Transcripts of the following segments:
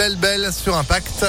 belle, belle sur Impact.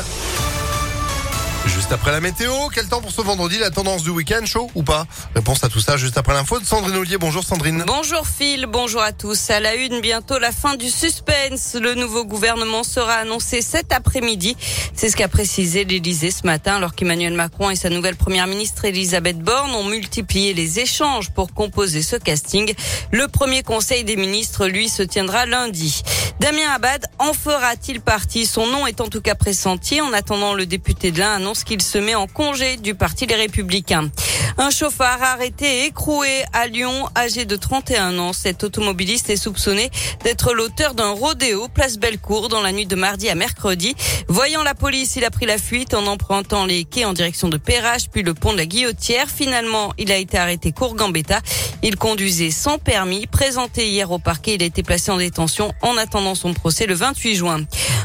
Juste après la météo, quel temps pour ce vendredi La tendance du week-end, chaud ou pas? Réponse à tout ça juste après l'info de Sandrine Ollier. Bonjour Sandrine. Bonjour Phil, bonjour à tous. À la une, bientôt la fin du suspense. Le nouveau gouvernement sera annoncé cet après-midi. C'est ce qu'a précisé l'Élysée ce matin alors qu'Emmanuel Macron et sa nouvelle première ministre Elisabeth Borne ont multiplié les échanges pour composer ce casting. Le premier conseil des ministres, lui, se tiendra lundi. Damien Abad en fera-t-il partie? Son nom est en tout cas pressenti. En attendant, le député de l'Ain annonce qu'il se met en congé du Parti Les Républicains. Un chauffard arrêté et écroué à Lyon, âgé de 31 ans. Cet automobiliste est soupçonné d'être l'auteur d'un rodéo place Bellecour dans la nuit de mardi à mercredi. Voyant la police, il a pris la fuite en empruntant les quais en direction de Perrache puis le pont de la Guillotière. Finalement, il a été arrêté court Gambetta. Il conduisait sans permis. Présenté hier au parquet, il a été placé en détention en attendant son procès le 28 juin.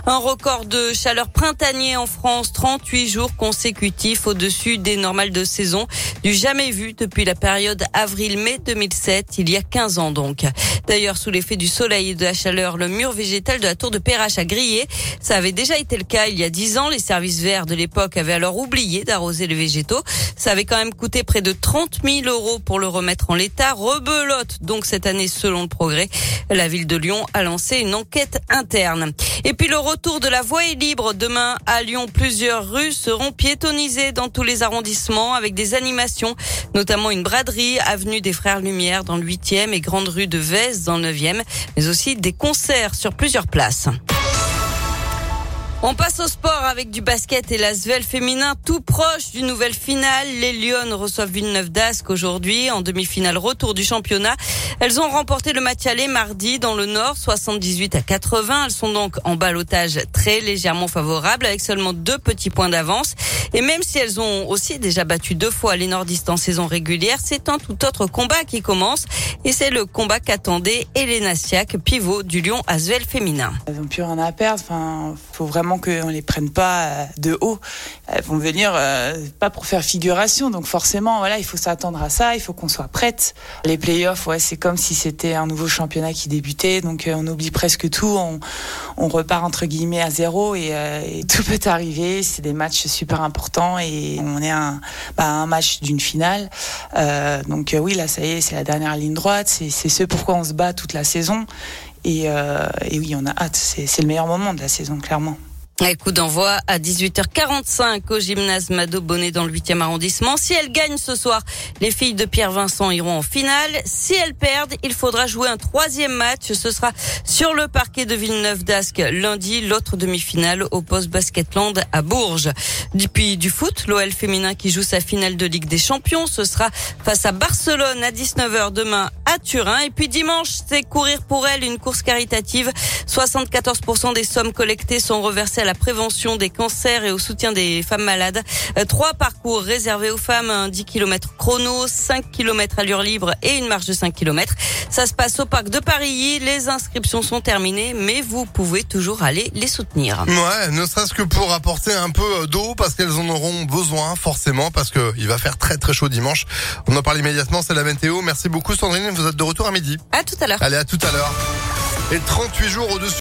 Un record de chaleur printanier en France, 38 jours consécutifs au-dessus des normales de saison, du jamais vu depuis la période avril-mai 2007, il y a 15 ans donc. D'ailleurs, sous l'effet du soleil et de la chaleur, le mur végétal de la tour de Perrache a grillé. Ça avait déjà été le cas il y a 10 ans. Les services verts de l'époque avaient alors oublié d'arroser les végétaux. Ça avait quand même coûté près de 30 000 euros pour le remettre en l'état. Rebelote donc cette année selon le progrès. La ville de Lyon a lancé une enquête interne. Et puis le retour de la voie est libre. Demain à Lyon, plusieurs rues seront piétonnisées dans tous les arrondissements avec des animations, notamment une braderie, avenue des Frères Lumière dans le 8e et grande rue de Vez dans le 9e, mais aussi des concerts sur plusieurs places. On passe au sport avec du basket et l'Asvel féminin tout proche d'une nouvelle finale. Les Lyon reçoivent Villeneuve d'Ascq aujourd'hui en demi-finale retour du championnat. Elles ont remporté le match aller mardi dans le Nord, 78 à 80. Elles sont donc en balotage très légèrement favorable avec seulement deux petits points d'avance. Et même si elles ont aussi déjà battu deux fois les nordistes en saison régulière, c'est un tout autre combat qui commence. Et c'est le combat qu'attendait Elena Siak, pivot du Lyon Asvel féminin. À perdre. Qu'on les prenne pas euh, de haut. Elles vont venir euh, pas pour faire figuration. Donc forcément, voilà, il faut s'attendre à ça. Il faut qu'on soit prête. Les playoffs, ouais, c'est comme si c'était un nouveau championnat qui débutait. Donc euh, on oublie presque tout. On, repart entre guillemets à zéro et, tout peut arriver. C'est des matchs super importants et on est un, bah, un match d'une finale. Donc oui, là, ça y est, c'est la dernière ligne droite. C'est ce pourquoi on se bat toute la saison. Et, oui, on a hâte. C'est le meilleur moment de la saison, clairement. Et coup d'envoi à 18h45 au gymnase Mado Bonnet dans le 8e arrondissement. Si elles gagnent ce soir, les filles de Pierre Vincent iront en finale. Si elles perdent, il faudra jouer un troisième match. Ce sera sur le parquet de Villeneuve d'Ascq lundi. L'autre demi-finale au poste Basketland à Bourges. Depuis du foot, l'OL féminin qui joue sa finale de Ligue des Champions. Ce sera face à Barcelone à 19h demain à Turin. Et puis dimanche, c'est courir pour elle une course caritative. 74% des sommes collectées sont reversées la prévention des cancers et au soutien des femmes malades. Euh, Trois parcours réservés aux femmes, un 10 km chrono, 5 km allure libre et une marche de 5 km. Ça se passe au parc de Paris. Les inscriptions sont terminées, mais vous pouvez toujours aller les soutenir. Ouais, ne serait-ce que pour apporter un peu d'eau parce qu'elles en auront besoin forcément parce que il va faire très très chaud dimanche. On en parle immédiatement, c'est la météo. Merci beaucoup Sandrine, vous êtes de retour à midi. À tout à l'heure. Allez, à tout à l'heure. Et 38 jours au-dessus